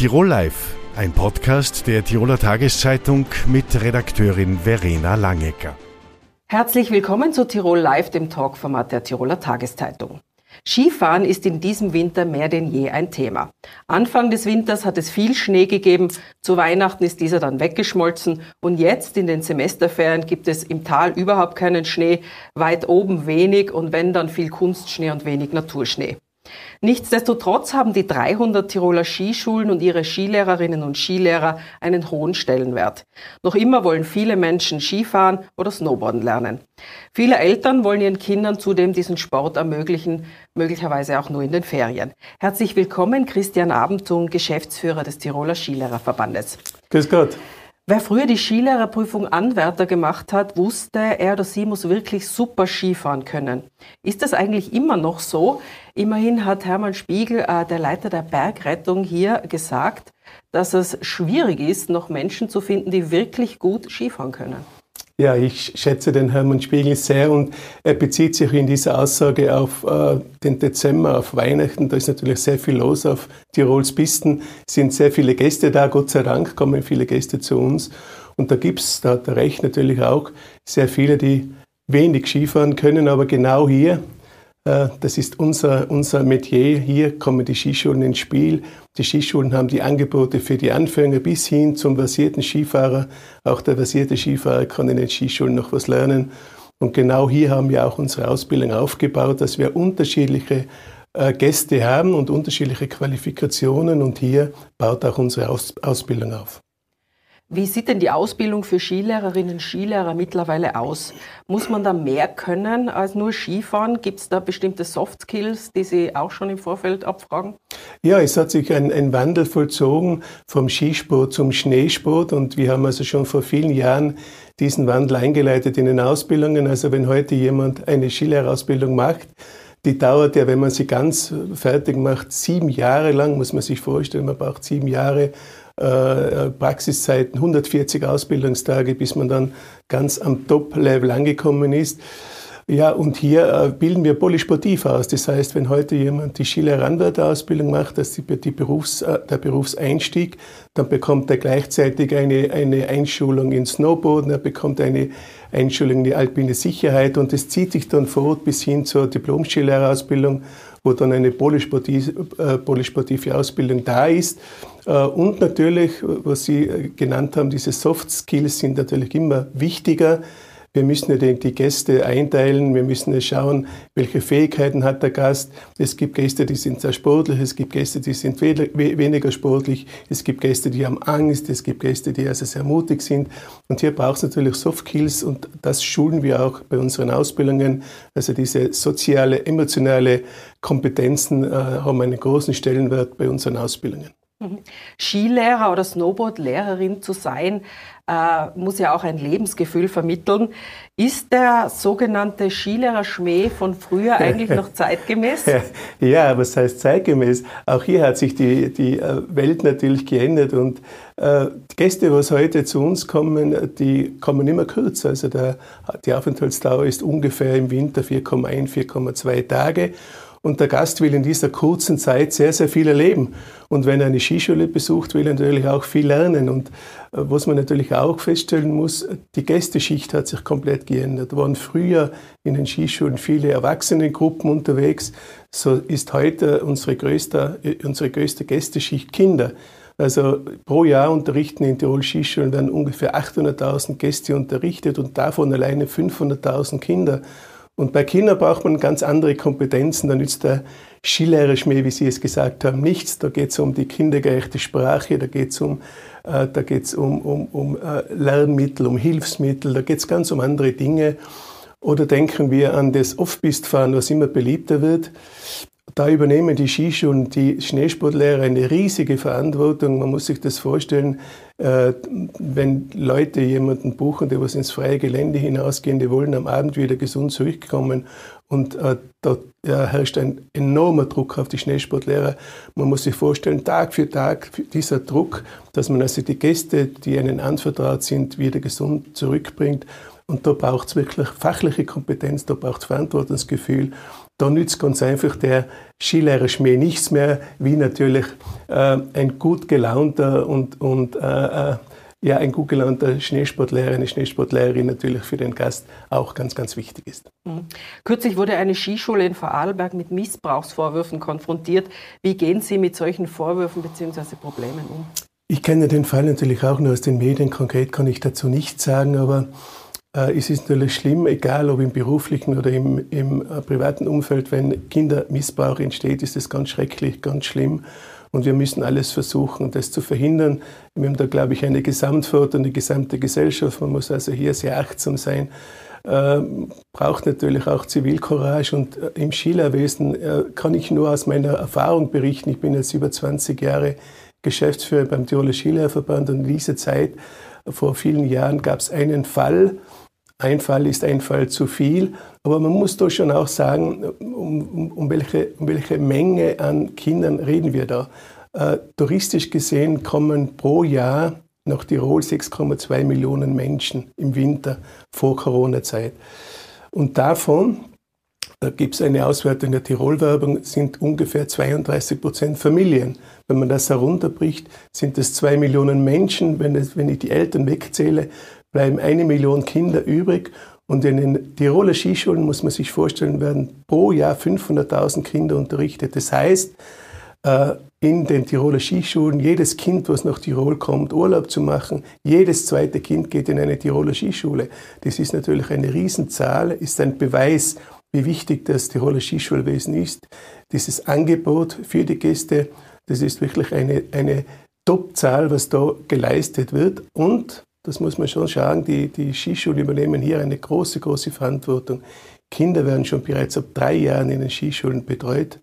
Tirol Live, ein Podcast der Tiroler Tageszeitung mit Redakteurin Verena Langecker. Herzlich willkommen zu Tirol Live, dem Talkformat der Tiroler Tageszeitung. Skifahren ist in diesem Winter mehr denn je ein Thema. Anfang des Winters hat es viel Schnee gegeben, zu Weihnachten ist dieser dann weggeschmolzen und jetzt in den Semesterferien gibt es im Tal überhaupt keinen Schnee, weit oben wenig und wenn dann viel Kunstschnee und wenig Naturschnee. Nichtsdestotrotz haben die 300 Tiroler Skischulen und ihre Skilehrerinnen und Skilehrer einen hohen Stellenwert. Noch immer wollen viele Menschen Skifahren oder Snowboarden lernen. Viele Eltern wollen ihren Kindern zudem diesen Sport ermöglichen, möglicherweise auch nur in den Ferien. Herzlich willkommen, Christian Abentung, Geschäftsführer des Tiroler Skilehrerverbandes. Grüß Gott. Wer früher die Skilehrerprüfung Anwärter gemacht hat, wusste, er oder sie muss wirklich super Skifahren können. Ist das eigentlich immer noch so? Immerhin hat Hermann Spiegel, äh, der Leiter der Bergrettung, hier gesagt, dass es schwierig ist, noch Menschen zu finden, die wirklich gut Skifahren können. Ja, ich schätze den Hermann Spiegel sehr und er bezieht sich in dieser Aussage auf äh, den Dezember, auf Weihnachten. Da ist natürlich sehr viel los auf Tirols Pisten, sind sehr viele Gäste da, Gott sei Dank kommen viele Gäste zu uns. Und da gibt es, da hat er recht natürlich auch, sehr viele, die wenig Skifahren können, aber genau hier das ist unser, unser Metier. Hier kommen die Skischulen ins Spiel. Die Skischulen haben die Angebote für die Anfänger bis hin zum versierten Skifahrer. Auch der versierte Skifahrer kann in den Skischulen noch was lernen. Und genau hier haben wir auch unsere Ausbildung aufgebaut, dass wir unterschiedliche äh, Gäste haben und unterschiedliche Qualifikationen. Und hier baut auch unsere Ausbildung auf. Wie sieht denn die Ausbildung für Skilehrerinnen und Skilehrer mittlerweile aus? Muss man da mehr können als nur Skifahren? Gibt es da bestimmte Soft Skills, die Sie auch schon im Vorfeld abfragen? Ja, es hat sich ein, ein Wandel vollzogen vom Skisport zum Schneesport und wir haben also schon vor vielen Jahren diesen Wandel eingeleitet in den Ausbildungen. Also wenn heute jemand eine Skilehrerausbildung macht, die dauert ja, wenn man sie ganz fertig macht, sieben Jahre lang, muss man sich vorstellen. Man braucht sieben Jahre Praxiszeiten, 140 Ausbildungstage, bis man dann ganz am Top-Level angekommen ist. Ja, und hier äh, bilden wir polysportiv aus. Das heißt, wenn heute jemand die Schiller-Anwärter-Ausbildung macht, das ist die Berufs-, äh, der Berufseinstieg, dann bekommt er gleichzeitig eine, eine Einschulung in Snowboarden, er bekommt eine Einschulung in die alpine Sicherheit und das zieht sich dann fort bis hin zur Diplom-Skilehrerausbildung, wo dann eine polysportive, äh, polysportive Ausbildung da ist. Äh, und natürlich, was Sie äh, genannt haben, diese Soft Skills sind natürlich immer wichtiger. Wir müssen ja die Gäste einteilen, wir müssen ja schauen, welche Fähigkeiten hat der Gast. Es gibt Gäste, die sind sehr sportlich, es gibt Gäste, die sind weniger sportlich, es gibt Gäste, die haben Angst, es gibt Gäste, die also sehr mutig sind. Und hier braucht es natürlich Soft Skills und das schulen wir auch bei unseren Ausbildungen. Also diese soziale, emotionale Kompetenzen äh, haben einen großen Stellenwert bei unseren Ausbildungen. Skilehrer oder Snowboardlehrerin zu sein, äh, muss ja auch ein Lebensgefühl vermitteln. Ist der sogenannte Skilehrer-Schmäh von früher eigentlich noch zeitgemäß? Ja, was heißt zeitgemäß? Auch hier hat sich die, die äh, Welt natürlich geändert und äh, die Gäste, die heute zu uns kommen, die kommen immer kürzer. Also der, die Aufenthaltsdauer ist ungefähr im Winter 4,1, 4,2 Tage. Und der Gast will in dieser kurzen Zeit sehr, sehr viel erleben. Und wenn er eine Skischule besucht, will er natürlich auch viel lernen. Und äh, was man natürlich auch feststellen muss, die Gästeschicht hat sich komplett geändert. Waren früher in den Skischulen viele Erwachsenengruppen unterwegs. So ist heute unsere größte, äh, unsere größte Gästeschicht Kinder. Also pro Jahr unterrichten in Tirol Skischulen werden ungefähr 800.000 Gäste unterrichtet und davon alleine 500.000 Kinder. Und bei Kindern braucht man ganz andere Kompetenzen. Da nützt der Skilehrerisch mehr, wie Sie es gesagt haben, nichts. Da geht es um die kindergerechte Sprache, da geht es um, äh, um, um, um äh, Lernmittel, um Hilfsmittel, da geht es ganz um andere Dinge. Oder denken wir an das Off-Pist-Fahren, was immer beliebter wird. Da übernehmen die Skischulen, die Schneesportlehrer eine riesige Verantwortung. Man muss sich das vorstellen, äh, wenn Leute jemanden buchen, die was ins freie Gelände hinausgehen, die wollen am Abend wieder gesund zurückkommen. Und äh, da herrscht ein enormer Druck auf die Schneesportlehrer. Man muss sich vorstellen, Tag für Tag dieser Druck, dass man also die Gäste, die einen anvertraut sind, wieder gesund zurückbringt. Und da braucht es wirklich fachliche Kompetenz, da braucht es Verantwortungsgefühl da nützt ganz einfach der Skilehrer-Schmäh nichts mehr, wie natürlich äh, ein gut gelaunter und, und äh, äh ja, ein gut gelaunter Schneesportlehrer, eine Schneesportlehrerin natürlich für den Gast auch ganz, ganz wichtig ist. Mhm. Kürzlich wurde eine Skischule in Vorarlberg mit Missbrauchsvorwürfen konfrontiert. Wie gehen Sie mit solchen Vorwürfen bzw. Problemen um? Ich kenne den Fall natürlich auch nur aus den Medien. Konkret kann ich dazu nichts sagen, aber äh, es ist natürlich schlimm, egal ob im beruflichen oder im, im äh, privaten Umfeld, wenn Kindermissbrauch entsteht, ist es ganz schrecklich, ganz schlimm. Und wir müssen alles versuchen, das zu verhindern. Wir haben da, glaube ich, eine Gesamtverantwortung, eine gesamte Gesellschaft. Man muss also hier sehr achtsam sein. Äh, braucht natürlich auch Zivilcourage. Und äh, im Skilehrwesen äh, kann ich nur aus meiner Erfahrung berichten. Ich bin jetzt über 20 Jahre Geschäftsführer beim Tiroler Skilehrverband und in dieser Zeit, vor vielen Jahren, gab es einen Fall, ein Fall ist ein Fall zu viel, aber man muss doch schon auch sagen, um, um, um, welche, um welche Menge an Kindern reden wir da. Äh, touristisch gesehen kommen pro Jahr nach Tirol 6,2 Millionen Menschen im Winter vor Corona-Zeit. Und davon, da gibt es eine Auswertung der Tirol-Werbung, sind ungefähr 32 Prozent Familien. Wenn man das herunterbricht, sind es zwei Millionen Menschen. Wenn, es, wenn ich die Eltern wegzähle, bleiben eine Million Kinder übrig. Und in den Tiroler Skischulen muss man sich vorstellen, werden pro Jahr 500.000 Kinder unterrichtet. Das heißt, äh, in den Tiroler Skischulen, jedes Kind, was nach Tirol kommt, Urlaub zu machen, jedes zweite Kind geht in eine Tiroler Skischule. Das ist natürlich eine Riesenzahl, ist ein Beweis, wie wichtig das Tiroler Skischulwesen ist. Dieses Angebot für die Gäste, das ist wirklich eine, eine Top-Zahl, was da geleistet wird. Und das muss man schon sagen, die, die Skischulen übernehmen hier eine große, große Verantwortung. Kinder werden schon bereits ab drei Jahren in den Skischulen betreut.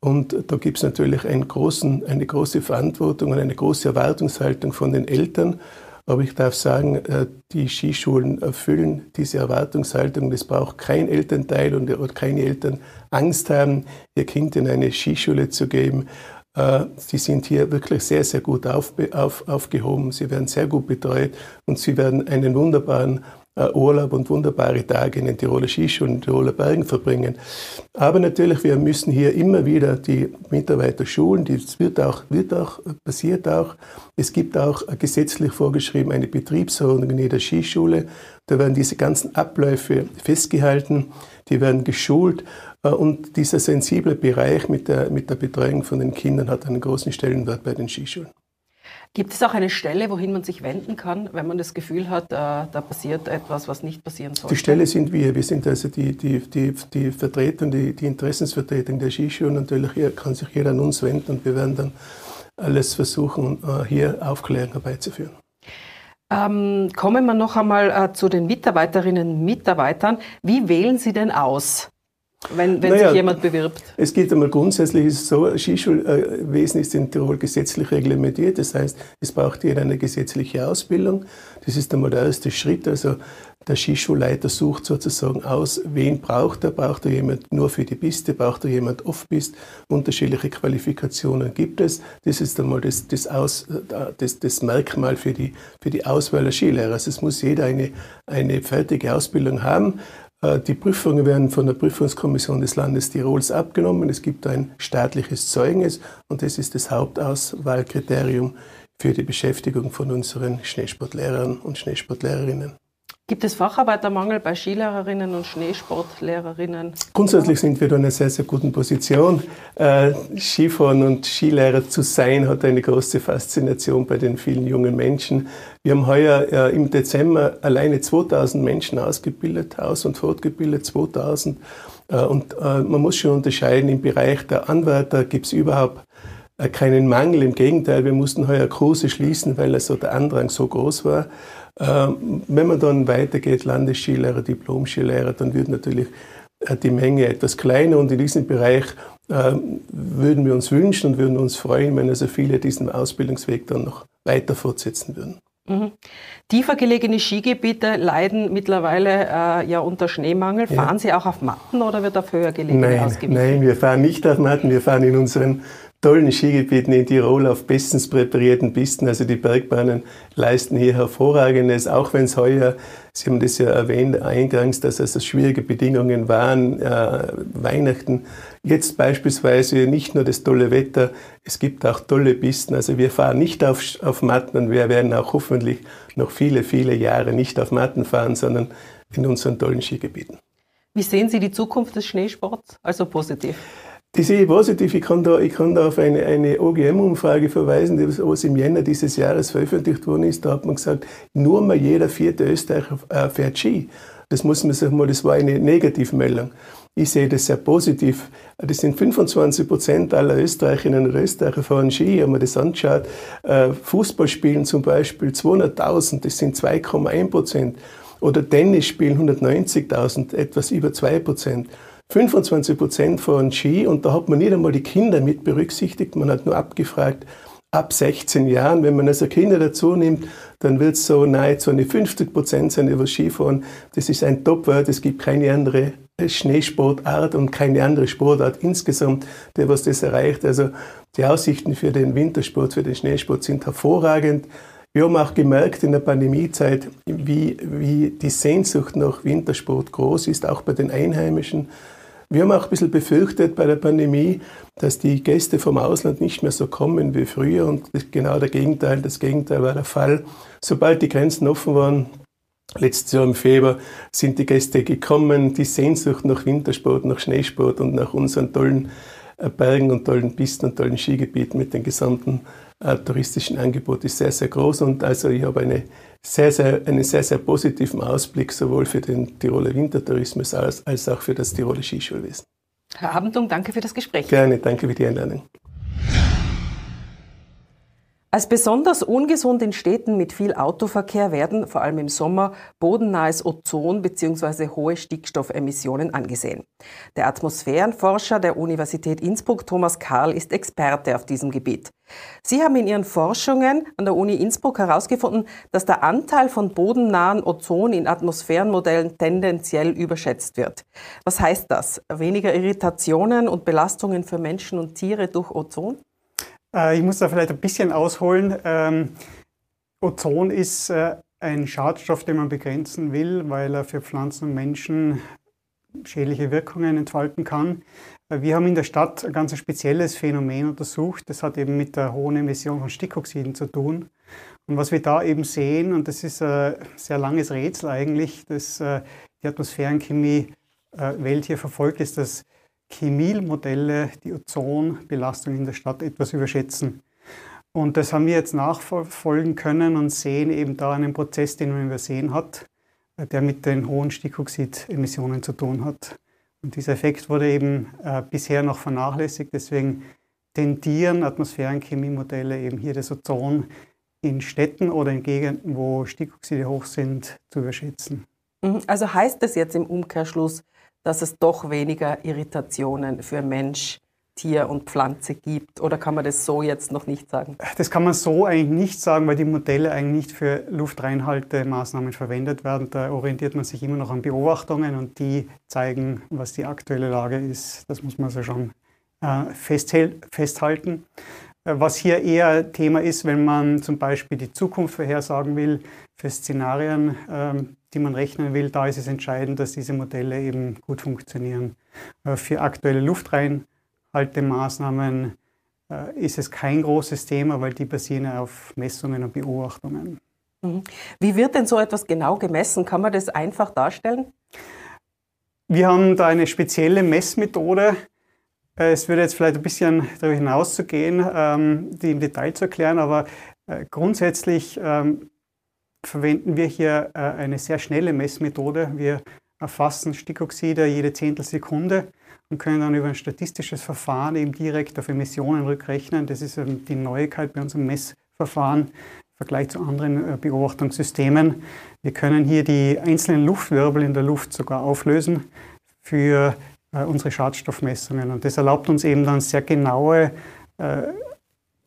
Und da gibt es natürlich großen, eine große Verantwortung und eine große Erwartungshaltung von den Eltern. Aber ich darf sagen, äh, die Skischulen erfüllen diese Erwartungshaltung. Es braucht kein Elternteil und keine Eltern Angst haben, ihr Kind in eine Skischule zu geben. Äh, sie sind hier wirklich sehr, sehr gut auf, auf, aufgehoben. Sie werden sehr gut betreut und sie werden einen wunderbaren Urlaub und wunderbare Tage in den Tiroler Skischulen, in den Tiroler Bergen verbringen. Aber natürlich, wir müssen hier immer wieder die Mitarbeiter schulen. Das wird auch, wird auch, passiert auch. Es gibt auch gesetzlich vorgeschrieben eine Betriebsordnung in jeder Skischule. Da werden diese ganzen Abläufe festgehalten, die werden geschult äh, und dieser sensible Bereich mit der, mit der Betreuung von den Kindern hat einen großen Stellenwert bei den Skischulen. Gibt es auch eine Stelle, wohin man sich wenden kann, wenn man das Gefühl hat, äh, da passiert etwas, was nicht passieren soll? Die Stelle sind wir. Wir sind also die, die, die, die Vertretung, die, die Interessensvertretung der Skischulen. Natürlich hier kann sich jeder an uns wenden und wir werden dann alles versuchen, äh, hier Aufklärung herbeizuführen. Ähm, kommen wir noch einmal äh, zu den Mitarbeiterinnen und Mitarbeitern. Wie wählen Sie denn aus? Wenn, wenn naja, sich jemand bewirbt? Es geht einmal grundsätzlich ist so, Skischulwesen ist in Tirol gesetzlich reglementiert. Das heißt, es braucht jeder eine gesetzliche Ausbildung. Das ist einmal der erste Schritt. Also der Skischulleiter sucht sozusagen aus, wen braucht er. Braucht er jemand nur für die Piste? Braucht er jemand off-pist? Unterschiedliche Qualifikationen gibt es. Das ist einmal das, das, Aus, das, das Merkmal für die, für die Auswahl der Skilehrer. Also es muss jeder eine, eine fertige Ausbildung haben. Äh, die Prüfungen werden von der Prüfungskommission des Landes Tirols abgenommen. Es gibt ein staatliches Zeugnis und das ist das Hauptauswahlkriterium für die Beschäftigung von unseren Schneesportlehrern und Schneesportlehrerinnen. Gibt es Facharbeitermangel bei Skilehrerinnen und Schneesportlehrerinnen? Grundsätzlich sind wir da in einer sehr, sehr guten Position. Äh, Skifahren und Skilehrer zu sein hat eine große Faszination bei den vielen jungen Menschen. Wir haben heuer äh, im Dezember alleine 2000 Menschen ausgebildet, aus- und fortgebildet, 2000. Äh, und äh, man muss schon unterscheiden, im Bereich der Anwärter gibt es überhaupt äh, keinen Mangel. Im Gegenteil, wir mussten heuer Kurse schließen, weil also der Andrang so groß war. Ähm, wenn man dann weitergeht, Landesskilehrer, Diplom-Skilehrer, dann wird natürlich äh, die Menge etwas kleiner und in diesem Bereich ähm, würden wir uns wünschen und würden uns freuen, wenn also viele diesen Ausbildungsweg dann noch weiter fortsetzen würden. Mhm. Tiefer gelegene Skigebiete leiden mittlerweile äh, ja unter Schneemangel. Fahren ja. Sie auch auf Matten oder wird auf höher gelegene nein, ausgewichen? Nein, wir fahren nicht auf Matten. Wir fahren in unseren tollen Skigebieten in Tirol auf bestens präparierten Pisten. Also die Bergbahnen leisten hier hervorragendes, auch wenn es heuer, Sie haben das ja erwähnt eingangs, dass es also schwierige Bedingungen waren, äh, Weihnachten. Jetzt beispielsweise nicht nur das tolle Wetter, es gibt auch tolle Pisten. Also wir fahren nicht auf, auf Matten und wir werden auch hoffentlich noch viele, viele Jahre nicht auf Matten fahren, sondern in unseren tollen Skigebieten. Wie sehen Sie die Zukunft des Schneesports? Also positiv. Die sehe ich positiv. Ich kann da, ich kann da auf eine, eine OGM-Umfrage verweisen, die was im Jänner dieses Jahres veröffentlicht worden ist. Da hat man gesagt, nur mal jeder vierte Österreicher äh, fährt Ski. Das muss man sich mal, das war eine Negativmeldung. Ich sehe das sehr positiv. Das sind 25 Prozent aller Österreicherinnen und Österreicher fahren Ski. Wenn man das anschaut, äh, Fußball spielen zum Beispiel 200.000, das sind 2,1 Prozent. Oder Tennis spielen 190.000, etwas über 2 Prozent. 25 Prozent fahren Ski und da hat man nicht einmal die Kinder mit berücksichtigt. Man hat nur abgefragt, ab 16 Jahren. Wenn man also Kinder dazu nimmt, dann wird es so nahezu eine 50 Prozent sein über Skifahren. Das ist ein Top-Wert. Es gibt keine andere Schneesportart und keine andere Sportart insgesamt, der was das erreicht. Also die Aussichten für den Wintersport, für den Schneesport sind hervorragend. Wir haben auch gemerkt in der Pandemiezeit, wie, wie die Sehnsucht nach Wintersport groß ist, auch bei den Einheimischen. Wir haben auch ein bisschen befürchtet bei der Pandemie, dass die Gäste vom Ausland nicht mehr so kommen wie früher und genau der Gegenteil, das Gegenteil war der Fall. Sobald die Grenzen offen waren, letztes Jahr im Februar, sind die Gäste gekommen, die Sehnsucht nach Wintersport, nach Schneesport und nach unseren tollen Bergen und tollen Pisten und tollen Skigebieten mit den gesamten äh, touristischen Angebot ist sehr, sehr groß und also ich habe eine sehr, sehr, einen sehr, sehr positiven Ausblick sowohl für den Tiroler Wintertourismus als, als auch für das Tiroler Skischulwesen. Herr Abendung, danke für das Gespräch. Gerne, danke für die Einladung. Als besonders ungesund in Städten mit viel Autoverkehr werden vor allem im Sommer bodennahes Ozon bzw. hohe Stickstoffemissionen angesehen. Der Atmosphärenforscher der Universität Innsbruck, Thomas Karl, ist Experte auf diesem Gebiet. Sie haben in Ihren Forschungen an der Uni Innsbruck herausgefunden, dass der Anteil von bodennahen Ozon in Atmosphärenmodellen tendenziell überschätzt wird. Was heißt das? Weniger Irritationen und Belastungen für Menschen und Tiere durch Ozon? Äh, ich muss da vielleicht ein bisschen ausholen. Ähm, Ozon ist äh, ein Schadstoff, den man begrenzen will, weil er für Pflanzen und Menschen schädliche Wirkungen entfalten kann. Äh, wir haben in der Stadt ein ganz spezielles Phänomen untersucht. Das hat eben mit der hohen Emission von Stickoxiden zu tun. Und was wir da eben sehen, und das ist ein sehr langes Rätsel eigentlich, das die Atmosphärenchemie-Welt hier verfolgt, ist, dass Chemiemodelle die Ozonbelastung in der Stadt etwas überschätzen. Und das haben wir jetzt nachverfolgen können und sehen eben da einen Prozess, den man übersehen hat, der mit den hohen Stickoxidemissionen zu tun hat. Und dieser Effekt wurde eben äh, bisher noch vernachlässigt. Deswegen tendieren Atmosphärenchemiemodelle eben hier das Ozon in Städten oder in Gegenden, wo Stickoxide hoch sind, zu überschätzen. Mhm. Also heißt das jetzt im Umkehrschluss, dass es doch weniger Irritationen für Mensch, Tier und Pflanze gibt? Oder kann man das so jetzt noch nicht sagen? Das kann man so eigentlich nicht sagen, weil die Modelle eigentlich nicht für Luftreinhaltemaßnahmen verwendet werden. Da orientiert man sich immer noch an Beobachtungen und die zeigen, was die aktuelle Lage ist. Das muss man so schon äh, festhalten. Äh, was hier eher Thema ist, wenn man zum Beispiel die Zukunft vorhersagen will für Szenarien, ähm, die man rechnen will, da ist es entscheidend, dass diese Modelle eben gut funktionieren. Äh, für aktuelle Luftreinhaltemaßnahmen äh, ist es kein großes Thema, weil die basieren auf Messungen und Beobachtungen. Mhm. Wie wird denn so etwas genau gemessen? Kann man das einfach darstellen? Wir haben da eine spezielle Messmethode. Äh, es würde jetzt vielleicht ein bisschen darüber hinaus zu gehen, ähm, die im Detail zu erklären, aber grundsätzlich ähm, verwenden wir hier äh, eine sehr schnelle Messmethode. Wir erfassen Stickoxide jede Zehntelsekunde und können dann über ein statistisches Verfahren eben direkt auf Emissionen rückrechnen. Das ist die Neuigkeit bei unserem Messverfahren im Vergleich zu anderen äh, Beobachtungssystemen. Wir können hier die einzelnen Luftwirbel in der Luft sogar auflösen für äh, unsere Schadstoffmessungen. Und das erlaubt uns eben dann sehr genaue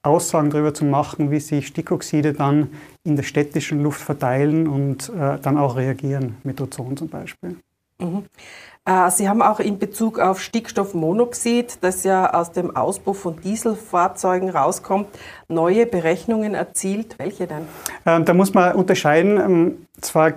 Aussagen darüber zu machen, wie sich Stickoxide dann in der städtischen Luft verteilen und äh, dann auch reagieren mit Ozon zum Beispiel. Mhm. Äh, Sie haben auch in Bezug auf Stickstoffmonoxid, das ja aus dem Auspuff von Dieselfahrzeugen rauskommt, neue Berechnungen erzielt. Welche denn? Ähm, da muss man unterscheiden. Ähm, zwar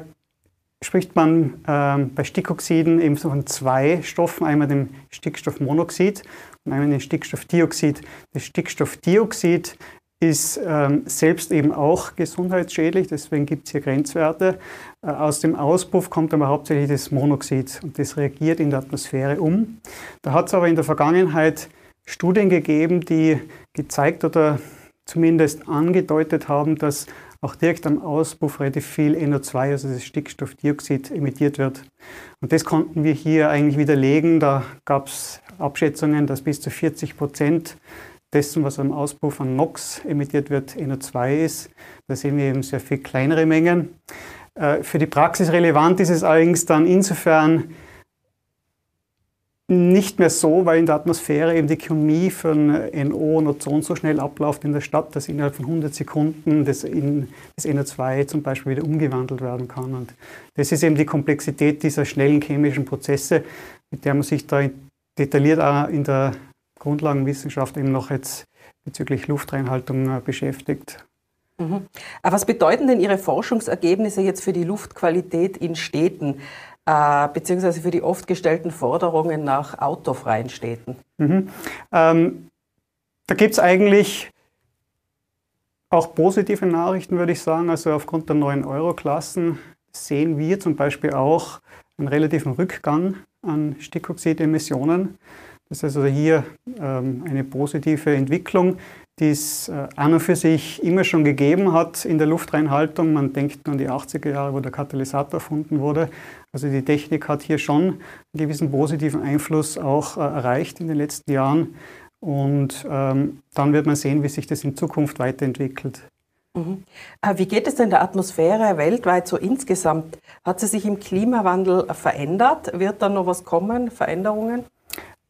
spricht man ähm, bei Stickoxiden eben von zwei Stoffen, einmal dem Stickstoffmonoxid dem Stickstoffdioxid. Das Stickstoffdioxid ist ähm, selbst eben auch gesundheitsschädlich, deswegen gibt es hier Grenzwerte. Äh, aus dem Auspuff kommt aber hauptsächlich das Monoxid und das reagiert in der Atmosphäre um. Da hat es aber in der Vergangenheit Studien gegeben, die gezeigt oder zumindest angedeutet haben, dass auch direkt am Auspuff relativ viel NO2, also das Stickstoffdioxid, emittiert wird. Und das konnten wir hier eigentlich widerlegen. Da gab es Abschätzungen, dass bis zu 40 Prozent dessen, was am Auspuff an NOx emittiert wird, NO2 ist. Da sehen wir eben sehr viel kleinere Mengen. Äh, für die Praxis relevant ist es allerdings dann insofern nicht mehr so, weil in der Atmosphäre eben die Chemie von NO und Ozon so schnell abläuft in der Stadt, dass innerhalb von 100 Sekunden das, in, das NO2 zum Beispiel wieder umgewandelt werden kann. Und das ist eben die Komplexität dieser schnellen chemischen Prozesse, mit der man sich da detailliert auch in der Grundlagenwissenschaft eben noch jetzt bezüglich Luftreinhaltung äh, beschäftigt. Mhm. Was bedeuten denn Ihre Forschungsergebnisse jetzt für die Luftqualität in Städten, äh, beziehungsweise für die oft gestellten Forderungen nach autofreien Städten? Mhm. Ähm, da gibt es eigentlich auch positive Nachrichten, würde ich sagen. Also aufgrund der neuen Euro-Klassen sehen wir zum Beispiel auch einen relativen Rückgang an Stickoxidemissionen. Das ist also hier ähm, eine positive Entwicklung, die es äh, an und für sich immer schon gegeben hat in der Luftreinhaltung. Man denkt an die 80er Jahre, wo der Katalysator erfunden wurde. Also die Technik hat hier schon einen gewissen positiven Einfluss auch äh, erreicht in den letzten Jahren. Und ähm, dann wird man sehen, wie sich das in Zukunft weiterentwickelt. Mhm. Äh, wie geht es denn der Atmosphäre weltweit so insgesamt? Hat sie sich im Klimawandel verändert? Wird da noch was kommen, Veränderungen?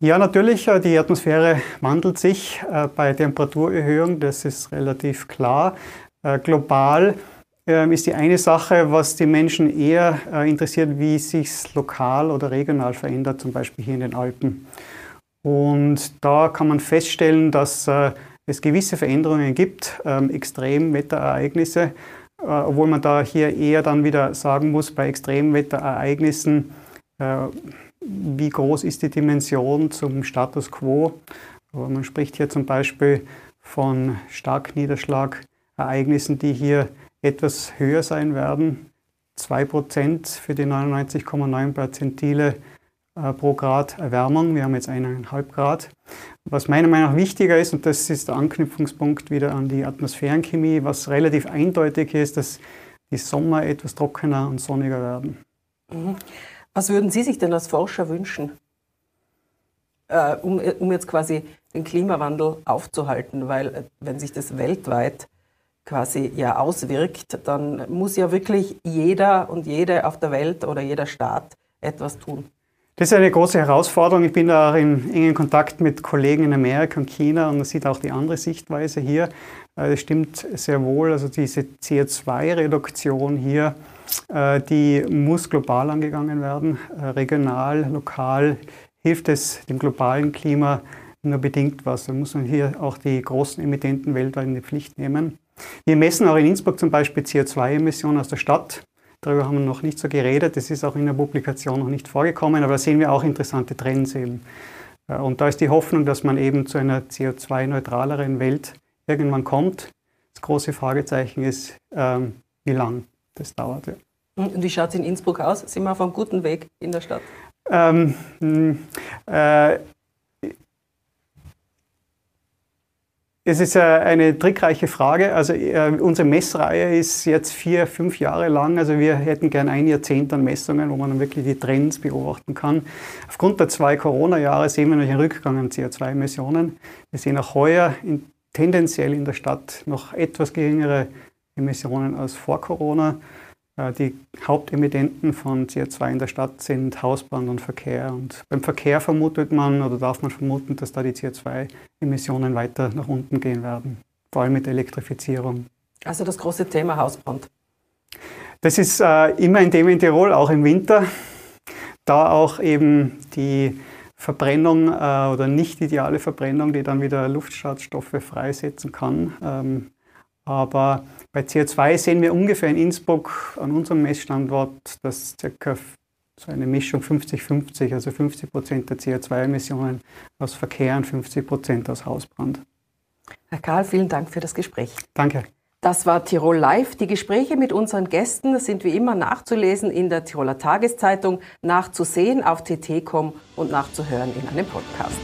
Ja, natürlich, äh, die Atmosphäre wandelt sich äh, bei Temperaturerhöhung, das ist relativ klar. Äh, global ähm, ist die eine Sache, was die Menschen eher interessiert, wie sich lokal oder regional verändert, zum Beispiel hier in den Alpen. Und da kann man feststellen, dass es gewisse Veränderungen gibt, ähm, Extremwetterereignisse, obwohl man da hier eher dann wieder sagen muss, bei Extremwetterereignissen wie groß ist die Dimension zum Status quo. Man spricht hier zum Beispiel von Starkniederschlagereignissen, die hier etwas höher sein werden. 2% für die 99,9 Perzentile äh, pro Grad Erwärmung. Wir haben jetzt 1,5 Grad. Was meiner Meinung nach wichtiger ist, und das ist der Anknüpfungspunkt wieder an die Atmosphärenchemie, was relativ eindeutig ist, dass die Sommer etwas trockener und sonniger werden. Mhm. Was würden Sie sich denn als Forscher wünschen, äh, um, um jetzt quasi den Klimawandel aufzuhalten? Weil äh, wenn sich das weltweit quasi ja auswirkt, dann muss ja wirklich jeder und jede auf der Welt oder jeder Staat etwas tun. Das ist eine große Herausforderung. Ich bin da auch in engen Kontakt mit Kollegen in Amerika und China und man sieht auch die andere Sichtweise hier. Äh, es stimmt sehr wohl, also diese CO2-Reduktion hier äh, die muss global angegangen werden. Äh, regional, lokal hilft es dem globalen Klima nur bedingt was. Da muss man hier auch die großen Emittenten weltweit in die Pflicht nehmen. Wir messen auch in Innsbruck zum Beispiel CO2-Emissionen aus der Stadt. Darüber haben wir noch nicht so geredet. Das ist auch in der Publikation noch nicht vorgekommen, aber da sehen wir auch interessante Trends eben. Äh, und da ist die Hoffnung, dass man eben zu einer CO2-neutraleren Welt irgendwann kommt. Das große Fragezeichen ist, ähm, wie lang das dauert. Ja. Und wie schaut es in Innsbruck aus? Sind wir auf einem guten Weg in der Stadt? Ähm, hm, äh, es ist eine trickreiche Frage. Also äh, unsere Messreihe ist jetzt vier, fünf Jahre lang. Also wir hätten gern ein Jahrzehnt an Messungen, wo man dann wirklich die Trends beobachten kann. Aufgrund der zwei Corona-Jahre sehen wir noch einen Rückgang an CO2-Emissionen. Wir sehen auch heuer in, tendenziell in der Stadt noch etwas geringere Emissionen als vor Corona. Äh, die Hauptemittenten von CO2 in der Stadt sind Hausbahn und Verkehr. Und beim Verkehr vermutet man oder darf man vermuten, dass da die CO2-Emissionen weiter nach unten gehen werden, vor allem mit Elektrifizierung. Also das große Thema Hausbrand. Das ist äh, immer ein Thema in Tirol, auch im Winter. da auch eben die Verbrennung äh, oder nicht ideale Verbrennung, die dann wieder Luftschadstoffe freisetzen kann. Ähm, aber bei CO2 sehen wir ungefähr in Innsbruck an unserem Messstandort, dass circa so eine Mischung 50-50, also 50 Prozent der CO2-Emissionen aus Verkehr und 50 Prozent aus Hausbrand. Herr Karl, vielen Dank für das Gespräch. Danke. Das war Tirol Live. Die Gespräche mit unseren Gästen sind wie immer nachzulesen in der Tiroler Tageszeitung, nachzusehen auf tt.com und nachzuhören in einem Podcast.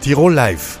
Tirol Live,